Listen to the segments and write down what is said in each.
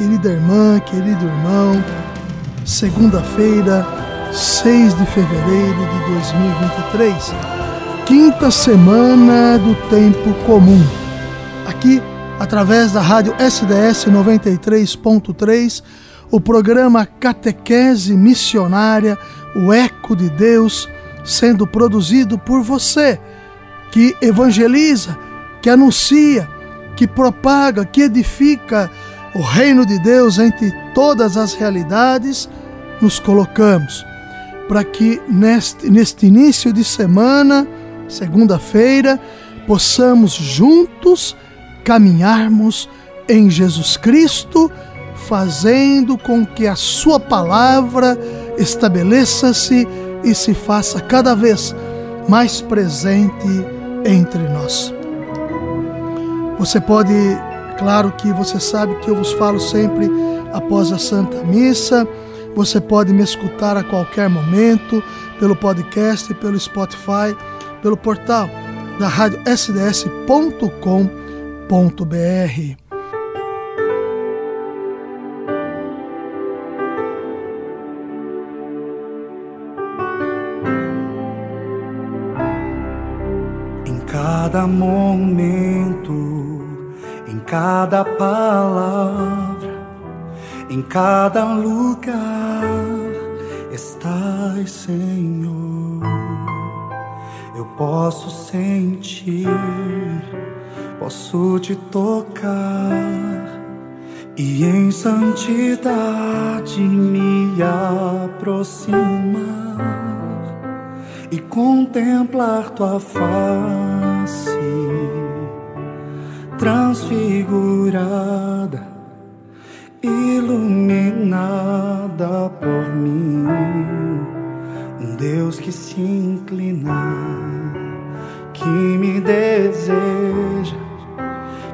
querida irmã, querido irmão. Segunda-feira, 6 de fevereiro de 2023, quinta semana do tempo comum. Aqui, através da rádio SDS 93.3, o programa Catequese Missionária, o Eco de Deus, sendo produzido por você, que evangeliza, que anuncia, que propaga, que edifica o reino de Deus entre todas as realidades, nos colocamos para que neste, neste início de semana, segunda-feira, possamos juntos caminharmos em Jesus Cristo, fazendo com que a Sua palavra estabeleça-se e se faça cada vez mais presente entre nós. Você pode Claro que você sabe que eu vos falo sempre após a Santa Missa. Você pode me escutar a qualquer momento pelo podcast, pelo Spotify, pelo portal da rádio sds.com.br. Em cada momento cada palavra, em cada lugar estás, Senhor. Eu posso sentir, posso te tocar e em santidade me aproximar e contemplar tua face transfigurada, iluminada por mim. Um Deus que se inclina, que me deseja,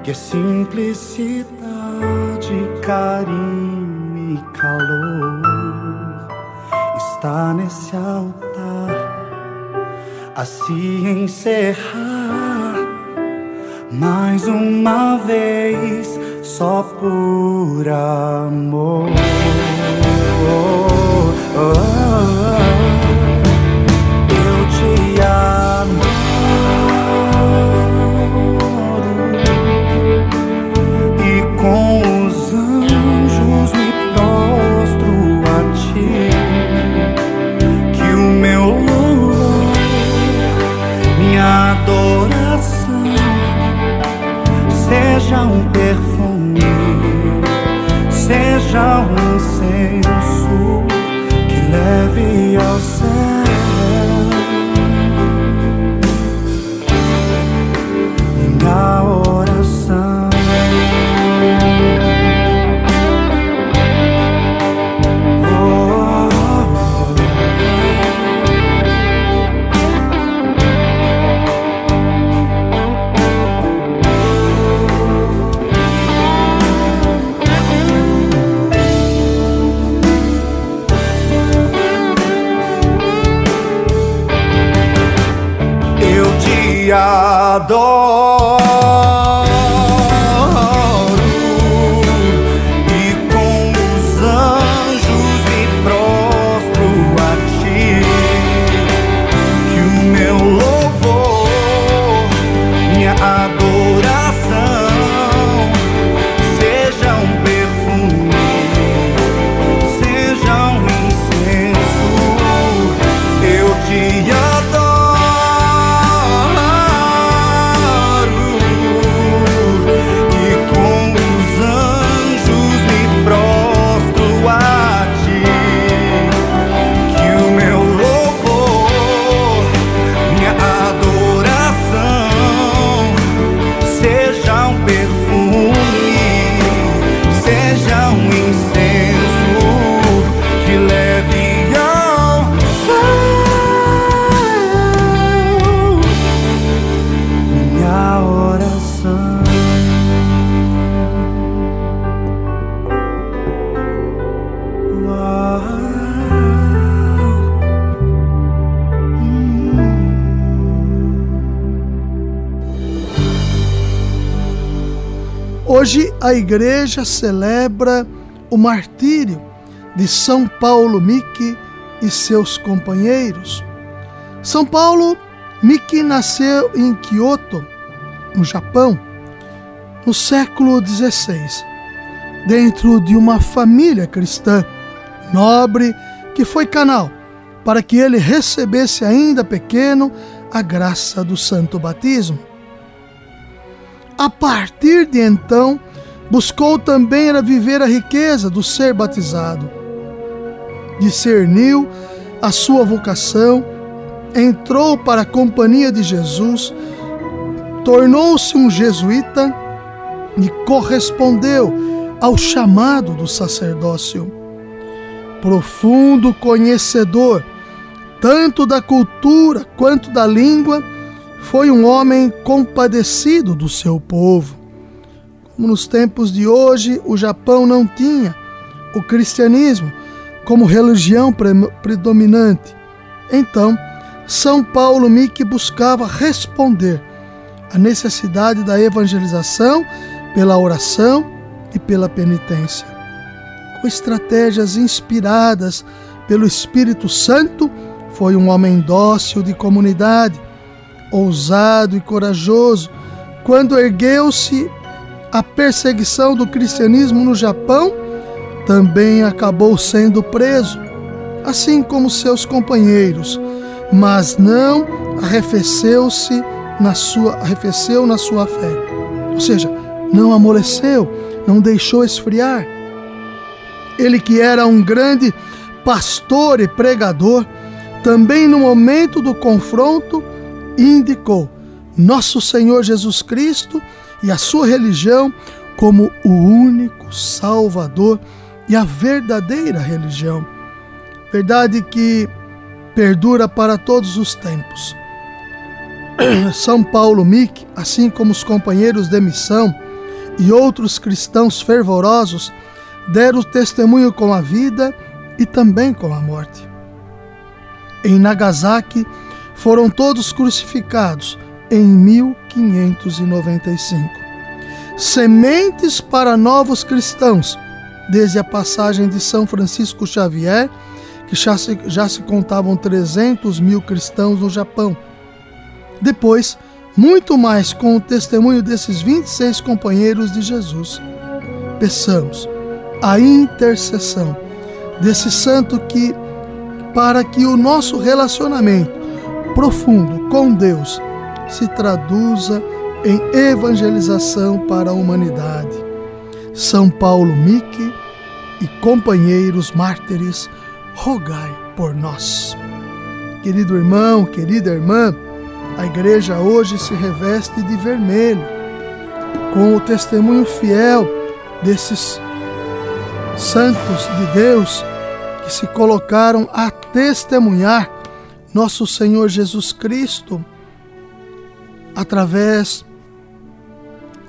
que é simplicidade, carinho e calor está nesse altar a se encerrar mais uma vez, só por amor. Oh, oh, oh, a igreja celebra o martírio de São Paulo Miki e seus companheiros. São Paulo Miki nasceu em Kyoto, no Japão, no século XVI, dentro de uma família cristã nobre que foi canal para que ele recebesse ainda pequeno a graça do santo batismo. A partir de então, buscou também era viver a riqueza do ser batizado. Discerniu a sua vocação, entrou para a companhia de Jesus, tornou-se um jesuíta e correspondeu ao chamado do sacerdócio. Profundo conhecedor tanto da cultura quanto da língua, foi um homem compadecido do seu povo. Nos tempos de hoje, o Japão não tinha o cristianismo como religião predominante. Então, São Paulo Miki buscava responder à necessidade da evangelização pela oração e pela penitência. Com estratégias inspiradas pelo Espírito Santo, foi um homem dócil de comunidade, ousado e corajoso. Quando ergueu-se a perseguição do cristianismo no Japão, também acabou sendo preso, assim como seus companheiros, mas não arrefeceu-se na sua arrefeceu na sua fé. Ou seja, não amoleceu, não deixou esfriar. Ele que era um grande pastor e pregador, também no momento do confronto, indicou nosso Senhor Jesus Cristo e a sua religião como o único Salvador e a verdadeira religião. Verdade que perdura para todos os tempos. São Paulo Mick, assim como os companheiros de missão e outros cristãos fervorosos, deram testemunho com a vida e também com a morte em Nagasaki foram todos crucificados em 1595. Sementes para novos cristãos, desde a passagem de São Francisco Xavier, que já se, já se contavam 300 mil cristãos no Japão. Depois, muito mais com o testemunho desses 26 companheiros de Jesus. Peçamos a intercessão desse santo que para que o nosso relacionamento profundo com Deus se traduza em evangelização para a humanidade. São Paulo Mique e companheiros mártires, rogai por nós. Querido irmão, querida irmã, a igreja hoje se reveste de vermelho, com o testemunho fiel desses santos de Deus que se colocaram a testemunhar nosso Senhor Jesus Cristo através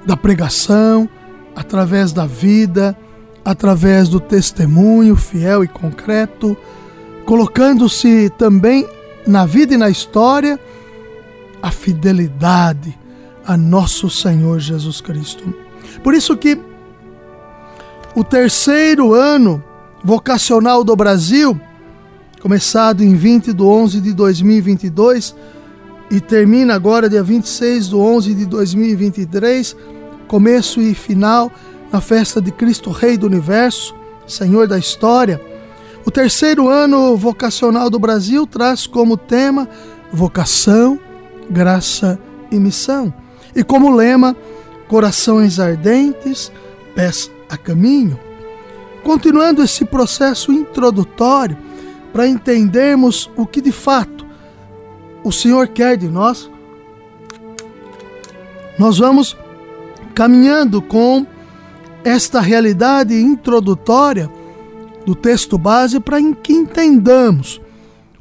da pregação, através da vida, através do testemunho fiel e concreto, colocando-se também na vida e na história a fidelidade a nosso Senhor Jesus Cristo. Por isso que o terceiro ano vocacional do Brasil, começado em 20 de 11 de 2022 e termina agora dia 26 de 11 de 2023, começo e final na festa de Cristo Rei do Universo, Senhor da História. O terceiro ano vocacional do Brasil traz como tema vocação, graça e missão. E como lema, corações ardentes, pés a caminho continuando esse processo introdutório para entendermos o que de fato o Senhor quer de nós, nós vamos caminhando com esta realidade introdutória do texto base para que entendamos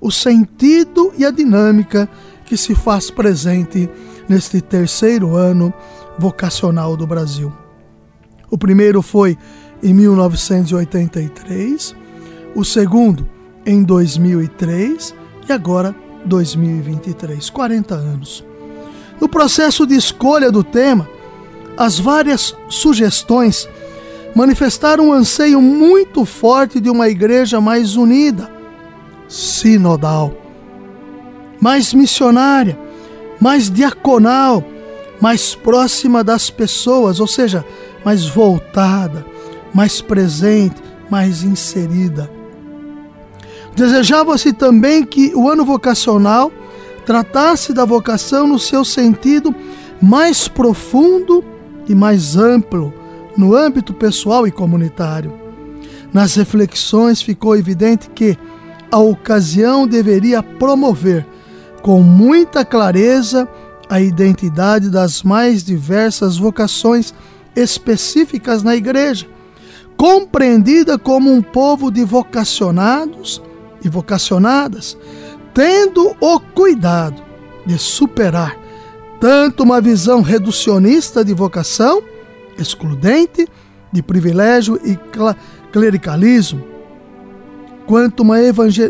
o sentido e a dinâmica que se faz presente neste terceiro ano vocacional do Brasil. O primeiro foi em 1983, o segundo em 2003 e agora 2023, 40 anos. No processo de escolha do tema, as várias sugestões manifestaram um anseio muito forte de uma igreja mais unida, sinodal, mais missionária, mais diaconal, mais próxima das pessoas, ou seja, mais voltada, mais presente, mais inserida. Desejava-se também que o ano vocacional tratasse da vocação no seu sentido mais profundo e mais amplo no âmbito pessoal e comunitário. Nas reflexões ficou evidente que a ocasião deveria promover com muita clareza a identidade das mais diversas vocações específicas na igreja, compreendida como um povo de vocacionados e vocacionadas, tendo o cuidado de superar tanto uma visão reducionista de vocação, excludente, de privilégio e clericalismo, quanto uma,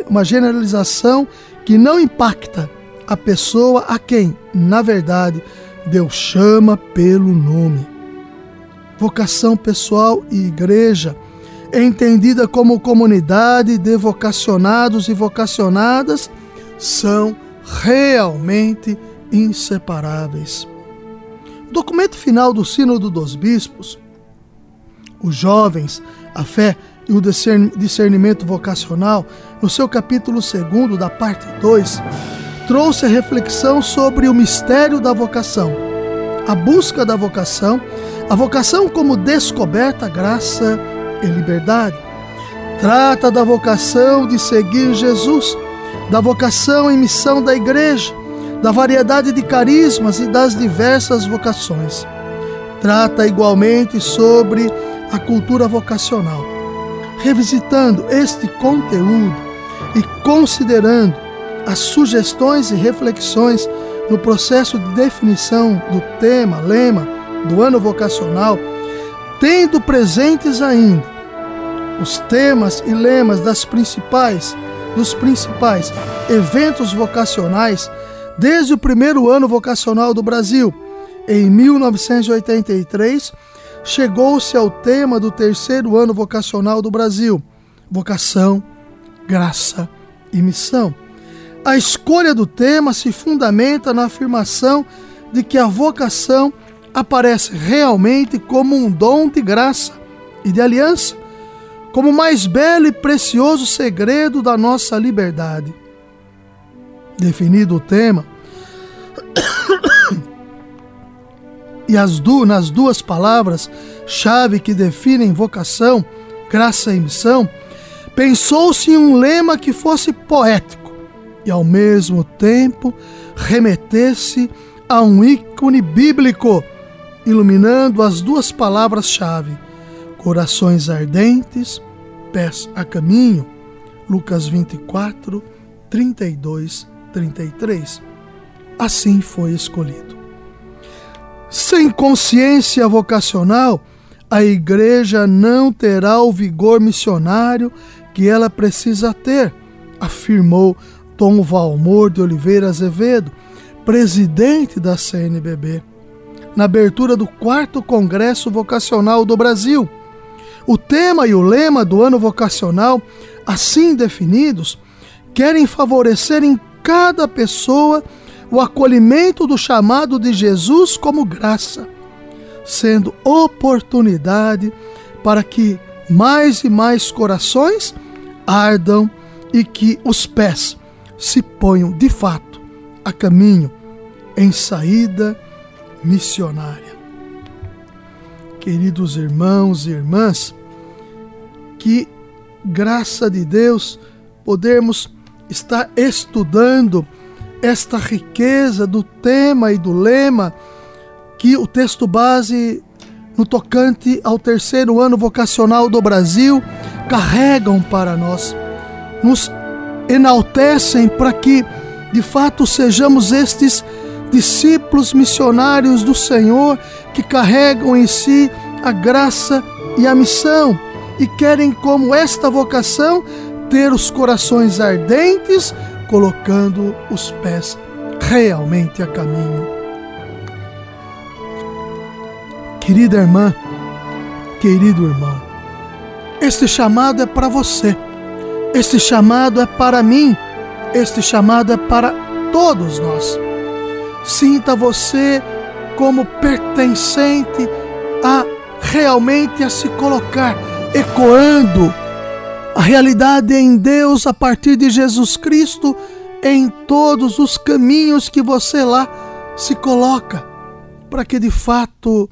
uma generalização que não impacta a pessoa a quem, na verdade, Deus chama pelo nome. Vocação pessoal e igreja entendida como comunidade de vocacionados e vocacionadas são realmente inseparáveis. O documento final do Sínodo dos Bispos, os jovens, a fé e o discernimento vocacional, no seu capítulo 2, da parte 2, trouxe a reflexão sobre o mistério da vocação, a busca da vocação, a vocação como descoberta, graça e liberdade. Trata da vocação de seguir Jesus, da vocação e missão da igreja, da variedade de carismas e das diversas vocações. Trata igualmente sobre a cultura vocacional. Revisitando este conteúdo e considerando as sugestões e reflexões no processo de definição do tema, lema do ano vocacional, tendo presentes ainda os temas e lemas das principais dos principais eventos vocacionais desde o primeiro ano vocacional do Brasil. Em 1983, chegou-se ao tema do terceiro ano vocacional do Brasil: vocação, graça e missão. A escolha do tema se fundamenta na afirmação de que a vocação aparece realmente como um dom de graça e de aliança, como o mais belo e precioso segredo da nossa liberdade. Definido o tema, e as du nas duas palavras-chave que definem vocação, graça e missão, pensou-se em um lema que fosse poético e ao mesmo tempo remetesse a um ícone bíblico, iluminando as duas palavras-chave: corações ardentes, pés a caminho. Lucas 24, 32, 33. Assim foi escolhido. Sem consciência vocacional, a igreja não terá o vigor missionário que ela precisa ter, afirmou Tom Valmor de Oliveira Azevedo, presidente da CNBB, na abertura do quarto Congresso Vocacional do Brasil. O tema e o lema do ano vocacional, assim definidos, querem favorecer em cada pessoa o acolhimento do chamado de Jesus como graça, sendo oportunidade para que mais e mais corações ardam e que os pés se ponham de fato a caminho em saída missionária. Queridos irmãos e irmãs, que graça de Deus podermos estar estudando esta riqueza do tema e do lema que o texto base no tocante ao terceiro ano vocacional do Brasil carregam para nós. Nos enaltecem para que, de fato, sejamos estes discípulos missionários do Senhor que carregam em si a graça e a missão e querem, como esta vocação, ter os corações ardentes, colocando os pés realmente a caminho. Querida irmã, querido irmão, este chamado é para você, este chamado é para mim, este chamado é para todos nós. Sinta você como pertencente a realmente a se colocar ecoando a realidade em Deus a partir de Jesus Cristo em todos os caminhos que você lá se coloca, para que de fato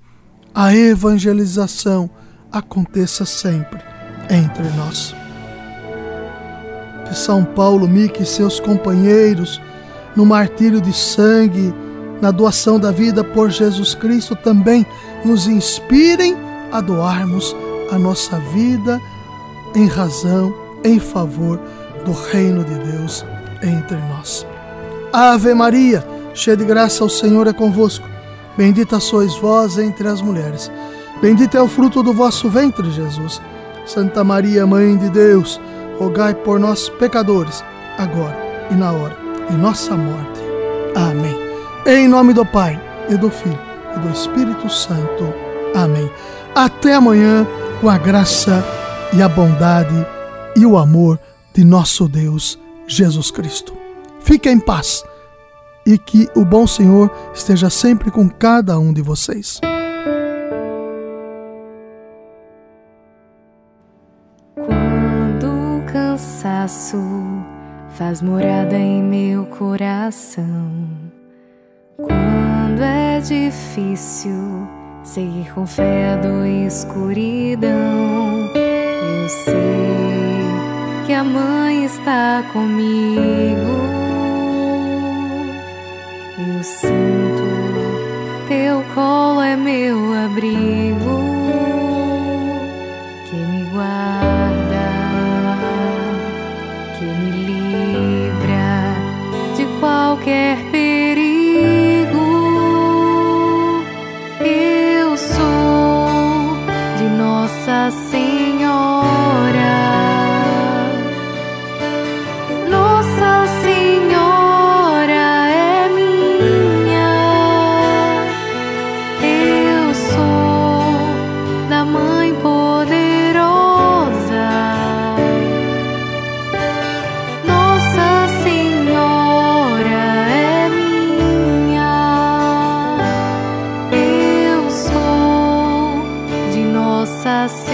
a evangelização aconteça sempre entre nós. Que São Paulo, Mique e seus companheiros, no martírio de sangue, na doação da vida por Jesus Cristo, também nos inspirem a doarmos a nossa vida em razão, em favor do reino de Deus entre nós. Ave Maria, cheia de graça, o Senhor é convosco. Bendita sois vós entre as mulheres. Bendito é o fruto do vosso ventre, Jesus. Santa Maria, Mãe de Deus, rogai por nós, pecadores, agora e na hora de nossa morte. Amém. Em nome do Pai, e do Filho, e do Espírito Santo. Amém. Até amanhã, com a graça e a bondade e o amor de nosso Deus Jesus Cristo. Fique em paz e que o bom Senhor esteja sempre com cada um de vocês. Quando o cansaço faz morada em meu coração, quando é difícil seguir com fé do escuridão, eu sei que a mãe está comigo. Eu sinto teu colo é meu abrigo qualquer se